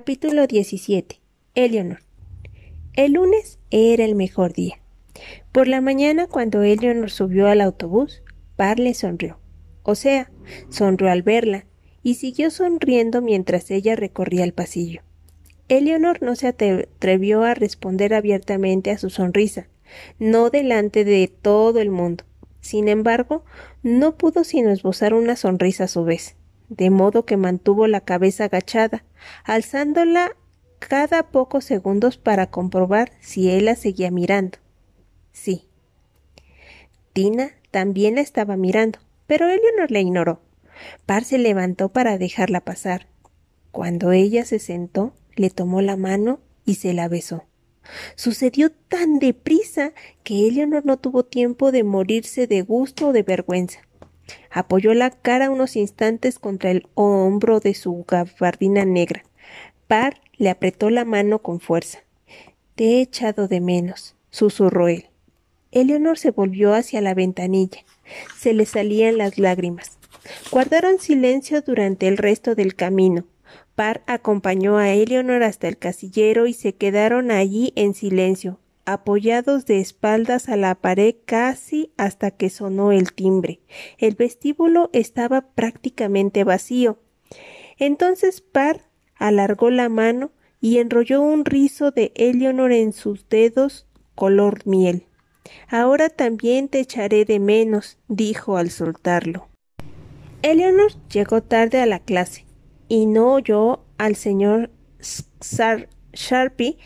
Capítulo 17. Eleanor. El lunes era el mejor día. Por la mañana, cuando Eleanor subió al autobús, Par le sonrió. O sea, sonrió al verla, y siguió sonriendo mientras ella recorría el pasillo. Eleanor no se atrevió a responder abiertamente a su sonrisa, no delante de todo el mundo. Sin embargo, no pudo sino esbozar una sonrisa a su vez de modo que mantuvo la cabeza agachada, alzándola cada pocos segundos para comprobar si él la seguía mirando. Sí. Tina también la estaba mirando, pero no la ignoró. Par se levantó para dejarla pasar. Cuando ella se sentó, le tomó la mano y se la besó. Sucedió tan deprisa que Eleanor no tuvo tiempo de morirse de gusto o de vergüenza. Apoyó la cara unos instantes contra el hombro de su gabardina negra. Par le apretó la mano con fuerza. Te he echado de menos, susurró él. Eleonor se volvió hacia la ventanilla. Se le salían las lágrimas. Guardaron silencio durante el resto del camino. Par acompañó a Eleonor hasta el casillero y se quedaron allí en silencio, apoyados de espaldas a la pared casi hasta que sonó el timbre. El vestíbulo estaba prácticamente vacío. Entonces Par alargó la mano y enrolló un rizo de Eleonor en sus dedos color miel. Ahora también te echaré de menos, dijo al soltarlo. Eleonor llegó tarde a la clase y no oyó al señor Sharpie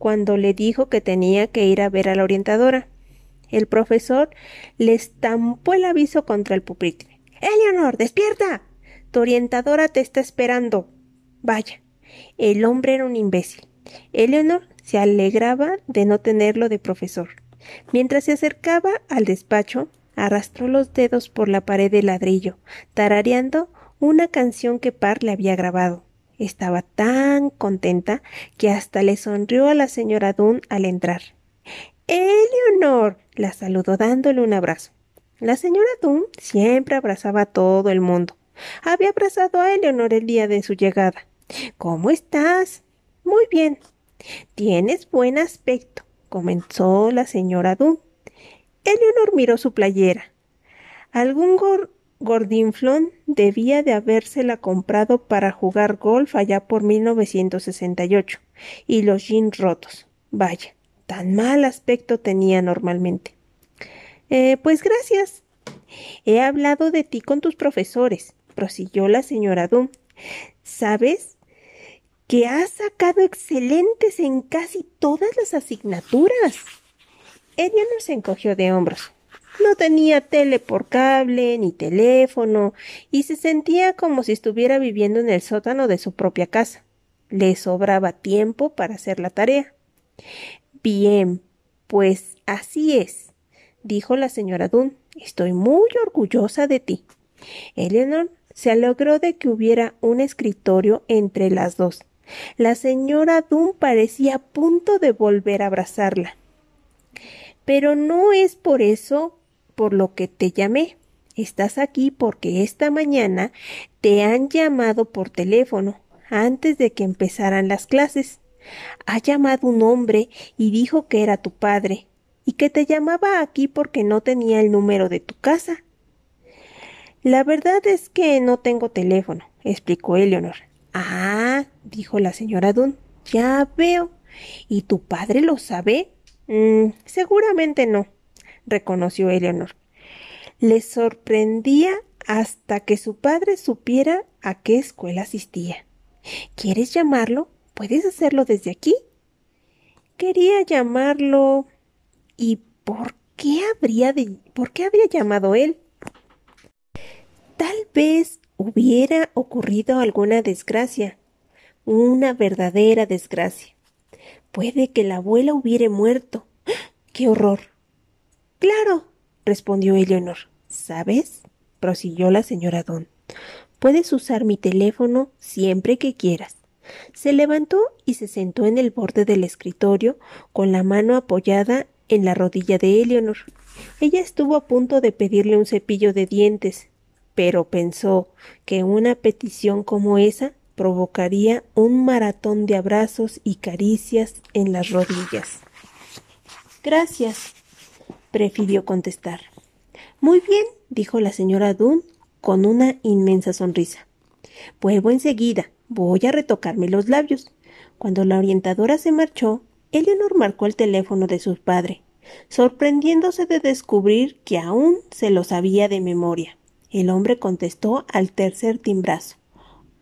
cuando le dijo que tenía que ir a ver a la orientadora. El profesor le estampó el aviso contra el pupitre. Eleanor, despierta. Tu orientadora te está esperando. Vaya. El hombre era un imbécil. Eleanor se alegraba de no tenerlo de profesor. Mientras se acercaba al despacho, arrastró los dedos por la pared de ladrillo, tarareando una canción que Par le había grabado. Estaba tan contenta que hasta le sonrió a la señora Dunn al entrar. Eleonor. la saludó dándole un abrazo. La señora Dunn siempre abrazaba a todo el mundo. Había abrazado a Eleonor el día de su llegada. ¿Cómo estás? Muy bien. Tienes buen aspecto, comenzó la señora Dunn. Eleonor miró su playera. Algún Gordinflón debía de habérsela comprado para jugar golf allá por 1968 y los jeans rotos. Vaya, tan mal aspecto tenía normalmente. Eh, pues gracias. He hablado de ti con tus profesores, prosiguió la señora Dunn. ¿Sabes? que has sacado excelentes en casi todas las asignaturas. Ella no se encogió de hombros. No tenía tele por cable ni teléfono y se sentía como si estuviera viviendo en el sótano de su propia casa. Le sobraba tiempo para hacer la tarea. Bien, pues así es, dijo la señora Dunn. Estoy muy orgullosa de ti. Eleanor se alegró de que hubiera un escritorio entre las dos. La señora Dunn parecía a punto de volver a abrazarla. Pero no es por eso por lo que te llamé. Estás aquí porque esta mañana te han llamado por teléfono antes de que empezaran las clases. Ha llamado un hombre y dijo que era tu padre y que te llamaba aquí porque no tenía el número de tu casa. La verdad es que no tengo teléfono, explicó Eleonor. Ah, dijo la señora Dunn, ya veo. ¿Y tu padre lo sabe? Mm, seguramente no reconoció Eleanor. Le sorprendía hasta que su padre supiera a qué escuela asistía. ¿Quieres llamarlo? ¿Puedes hacerlo desde aquí? Quería llamarlo. ¿Y por qué habría de por qué habría llamado él? Tal vez hubiera ocurrido alguna desgracia, una verdadera desgracia. Puede que la abuela hubiera muerto. ¡Ah! ¡Qué horror! Claro, respondió Eleonor. ¿Sabes? prosiguió la señora Don. Puedes usar mi teléfono siempre que quieras. Se levantó y se sentó en el borde del escritorio con la mano apoyada en la rodilla de Eleonor. Ella estuvo a punto de pedirle un cepillo de dientes, pero pensó que una petición como esa provocaría un maratón de abrazos y caricias en las rodillas. Gracias, prefirió contestar. Muy bien, dijo la señora Dunn con una inmensa sonrisa. Vuelvo enseguida. Voy a retocarme los labios. Cuando la orientadora se marchó, Eleanor marcó el teléfono de su padre, sorprendiéndose de descubrir que aún se lo sabía de memoria. El hombre contestó al tercer timbrazo.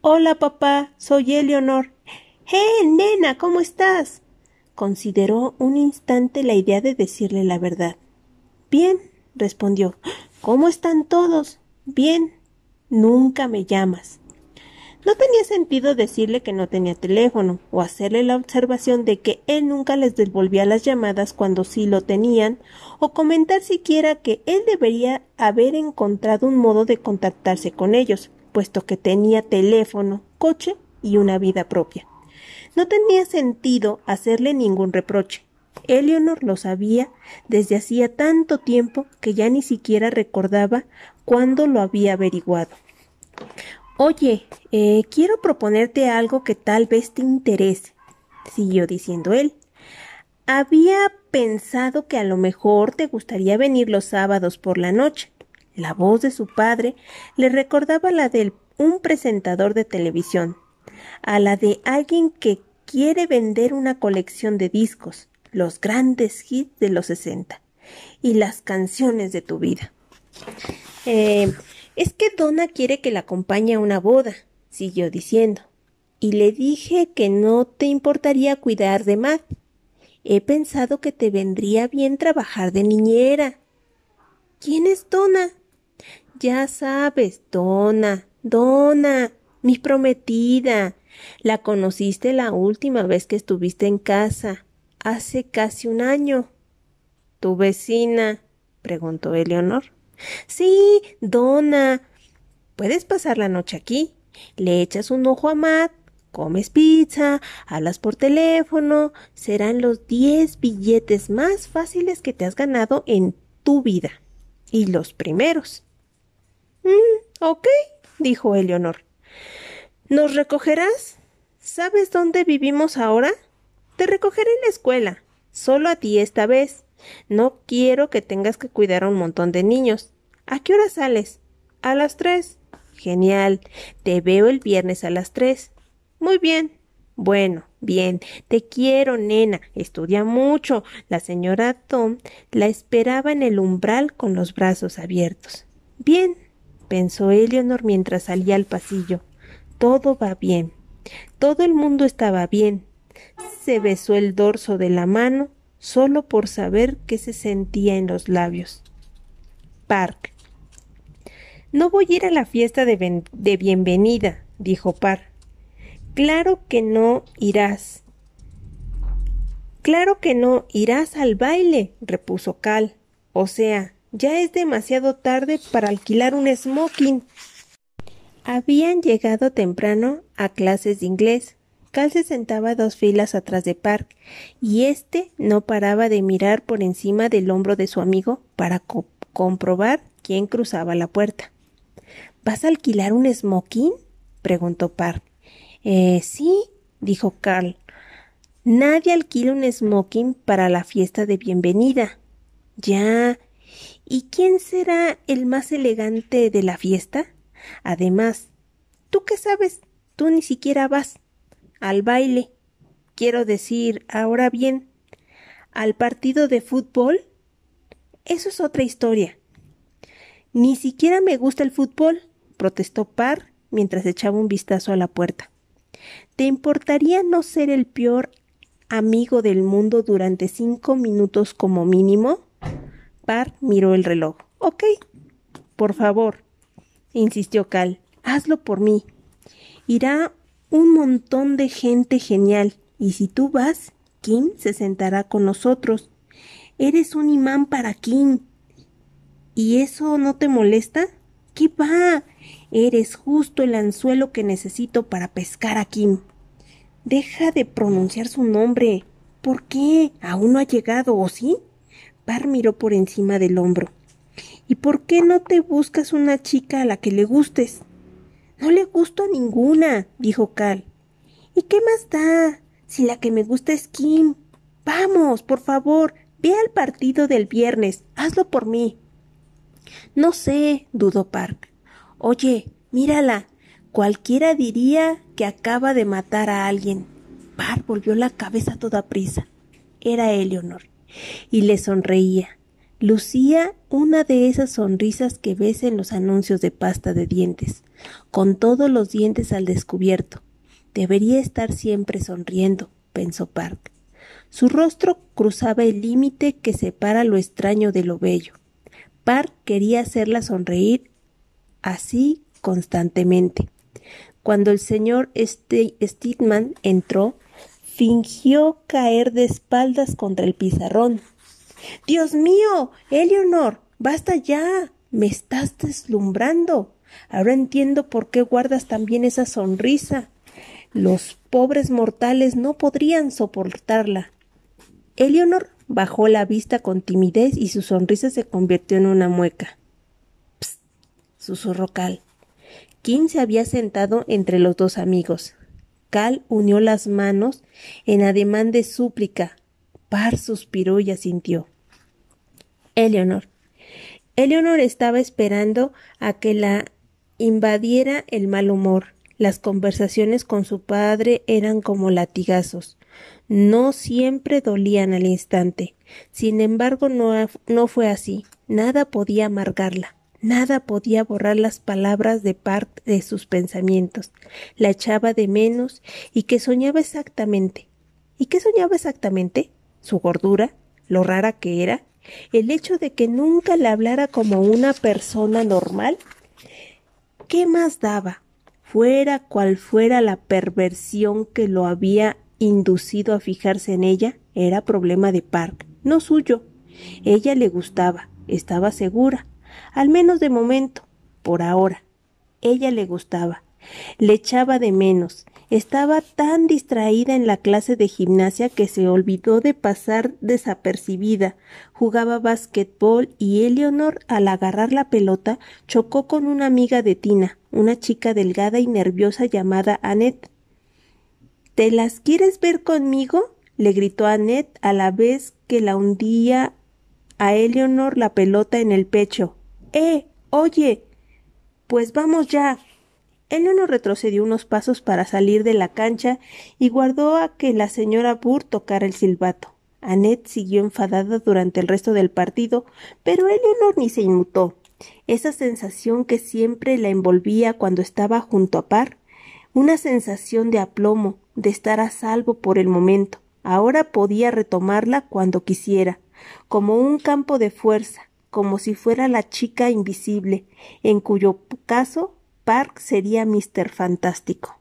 Hola, papá, soy Eleanor. ¡Eh, nena! ¿Cómo estás? Consideró un instante la idea de decirle la verdad. Bien, respondió. ¿Cómo están todos? Bien. Nunca me llamas. No tenía sentido decirle que no tenía teléfono, o hacerle la observación de que él nunca les devolvía las llamadas cuando sí lo tenían, o comentar siquiera que él debería haber encontrado un modo de contactarse con ellos, puesto que tenía teléfono, coche y una vida propia. No tenía sentido hacerle ningún reproche. Eleonor lo sabía desde hacía tanto tiempo que ya ni siquiera recordaba cuándo lo había averiguado. Oye, eh, quiero proponerte algo que tal vez te interese, siguió diciendo él. Había pensado que a lo mejor te gustaría venir los sábados por la noche. La voz de su padre le recordaba la de un presentador de televisión, a la de alguien que quiere vender una colección de discos, los grandes hits de los sesenta y las canciones de tu vida. Eh, es que Donna quiere que la acompañe a una boda, siguió diciendo. Y le dije que no te importaría cuidar de Matt. He pensado que te vendría bien trabajar de niñera. ¿Quién es Donna? Ya sabes, Donna, Donna, mi prometida. La conociste la última vez que estuviste en casa, hace casi un año. ¿Tu vecina? preguntó Eleonor. Sí, Donna. Puedes pasar la noche aquí. Le echas un ojo a Matt, comes pizza, hablas por teléfono. Serán los diez billetes más fáciles que te has ganado en tu vida. Y los primeros. Mm, ok, dijo Eleonor. ¿Nos recogerás? ¿Sabes dónde vivimos ahora? Te recogeré en la escuela. Solo a ti esta vez. No quiero que tengas que cuidar a un montón de niños. ¿A qué hora sales? A las tres. Genial. Te veo el viernes a las tres. Muy bien. Bueno, bien. Te quiero, nena. Estudia mucho. La señora Tom la esperaba en el umbral con los brazos abiertos. Bien, pensó Eleanor mientras salía al pasillo. Todo va bien. Todo el mundo estaba bien. Se besó el dorso de la mano solo por saber qué se sentía en los labios. Park. No voy a ir a la fiesta de, bienvenida, dijo Par. Claro que no irás. Claro que no irás al baile, repuso Cal. O sea, ya es demasiado tarde para alquilar un smoking. Habían llegado temprano a clases de inglés. Cal se sentaba dos filas atrás de Park, y éste no paraba de mirar por encima del hombro de su amigo para comprobar quién cruzaba la puerta. ¿Vas a alquilar un smoking? preguntó Park. Eh, sí, dijo Carl. Nadie alquila un smoking para la fiesta de bienvenida. Ya. ¿Y quién será el más elegante de la fiesta? Además, ¿tú qué sabes? Tú ni siquiera vas al baile. Quiero decir, ahora bien, al partido de fútbol. Eso es otra historia. Ni siquiera me gusta el fútbol, protestó Parr mientras echaba un vistazo a la puerta. ¿Te importaría no ser el peor amigo del mundo durante cinco minutos como mínimo? Parr miró el reloj. Ok. Por favor, insistió Cal. Hazlo por mí. Irá un montón de gente genial, y si tú vas, Kim se sentará con nosotros. Eres un imán para Kim. ¿Y eso no te molesta? ¿Qué va? Eres justo el anzuelo que necesito para pescar a Kim. Deja de pronunciar su nombre. ¿Por qué? ¿Aún no ha llegado, o sí? Par miró por encima del hombro. ¿Y por qué no te buscas una chica a la que le gustes? No le gusto a ninguna, dijo Cal. ¿Y qué más da? Si la que me gusta es Kim. Vamos, por favor, ve al partido del viernes. Hazlo por mí. No sé, dudó Park. Oye, mírala. Cualquiera diría que acaba de matar a alguien. Park volvió la cabeza toda prisa. Era Eleonor. Y le sonreía. Lucía una de esas sonrisas que ves en los anuncios de pasta de dientes, con todos los dientes al descubierto. Debería estar siempre sonriendo, pensó Park. Su rostro cruzaba el límite que separa lo extraño de lo bello. Park quería hacerla sonreír así constantemente. Cuando el señor Stidman entró, fingió caer de espaldas contra el pizarrón. Dios mío, Eleonor, basta ya. Me estás deslumbrando. Ahora entiendo por qué guardas también esa sonrisa. Los pobres mortales no podrían soportarla. Eleonor bajó la vista con timidez y su sonrisa se convirtió en una mueca. Psst, susurró Cal. Kim se había sentado entre los dos amigos. Cal unió las manos en ademán de súplica. Par suspiró y asintió. Eleonor. Eleonor estaba esperando a que la invadiera el mal humor. Las conversaciones con su padre eran como latigazos. No siempre dolían al instante. Sin embargo, no, no fue así. Nada podía amargarla. Nada podía borrar las palabras de parte de sus pensamientos. La echaba de menos y que soñaba exactamente. ¿Y qué soñaba exactamente? ¿Su gordura? ¿Lo rara que era? ¿El hecho de que nunca le hablara como una persona normal? ¿Qué más daba? fuera cual fuera la perversión que lo había inducido a fijarse en ella, era problema de Park, no suyo. Ella le gustaba, estaba segura, al menos de momento, por ahora. Ella le gustaba, le echaba de menos, estaba tan distraída en la clase de gimnasia que se olvidó de pasar desapercibida. Jugaba basquetbol y Eleonor, al agarrar la pelota, chocó con una amiga de Tina, una chica delgada y nerviosa llamada Annette. ¿Te las quieres ver conmigo? le gritó Annette a la vez que la hundía a Eleonor la pelota en el pecho. ¡Eh! Oye. Pues vamos ya. Eleanor retrocedió unos pasos para salir de la cancha y guardó a que la señora Burr tocara el silbato. Annette siguió enfadada durante el resto del partido, pero Eleanor ni se inmutó. Esa sensación que siempre la envolvía cuando estaba junto a Par, una sensación de aplomo, de estar a salvo por el momento, ahora podía retomarla cuando quisiera, como un campo de fuerza, como si fuera la chica invisible, en cuyo caso Park sería Mr. Fantástico.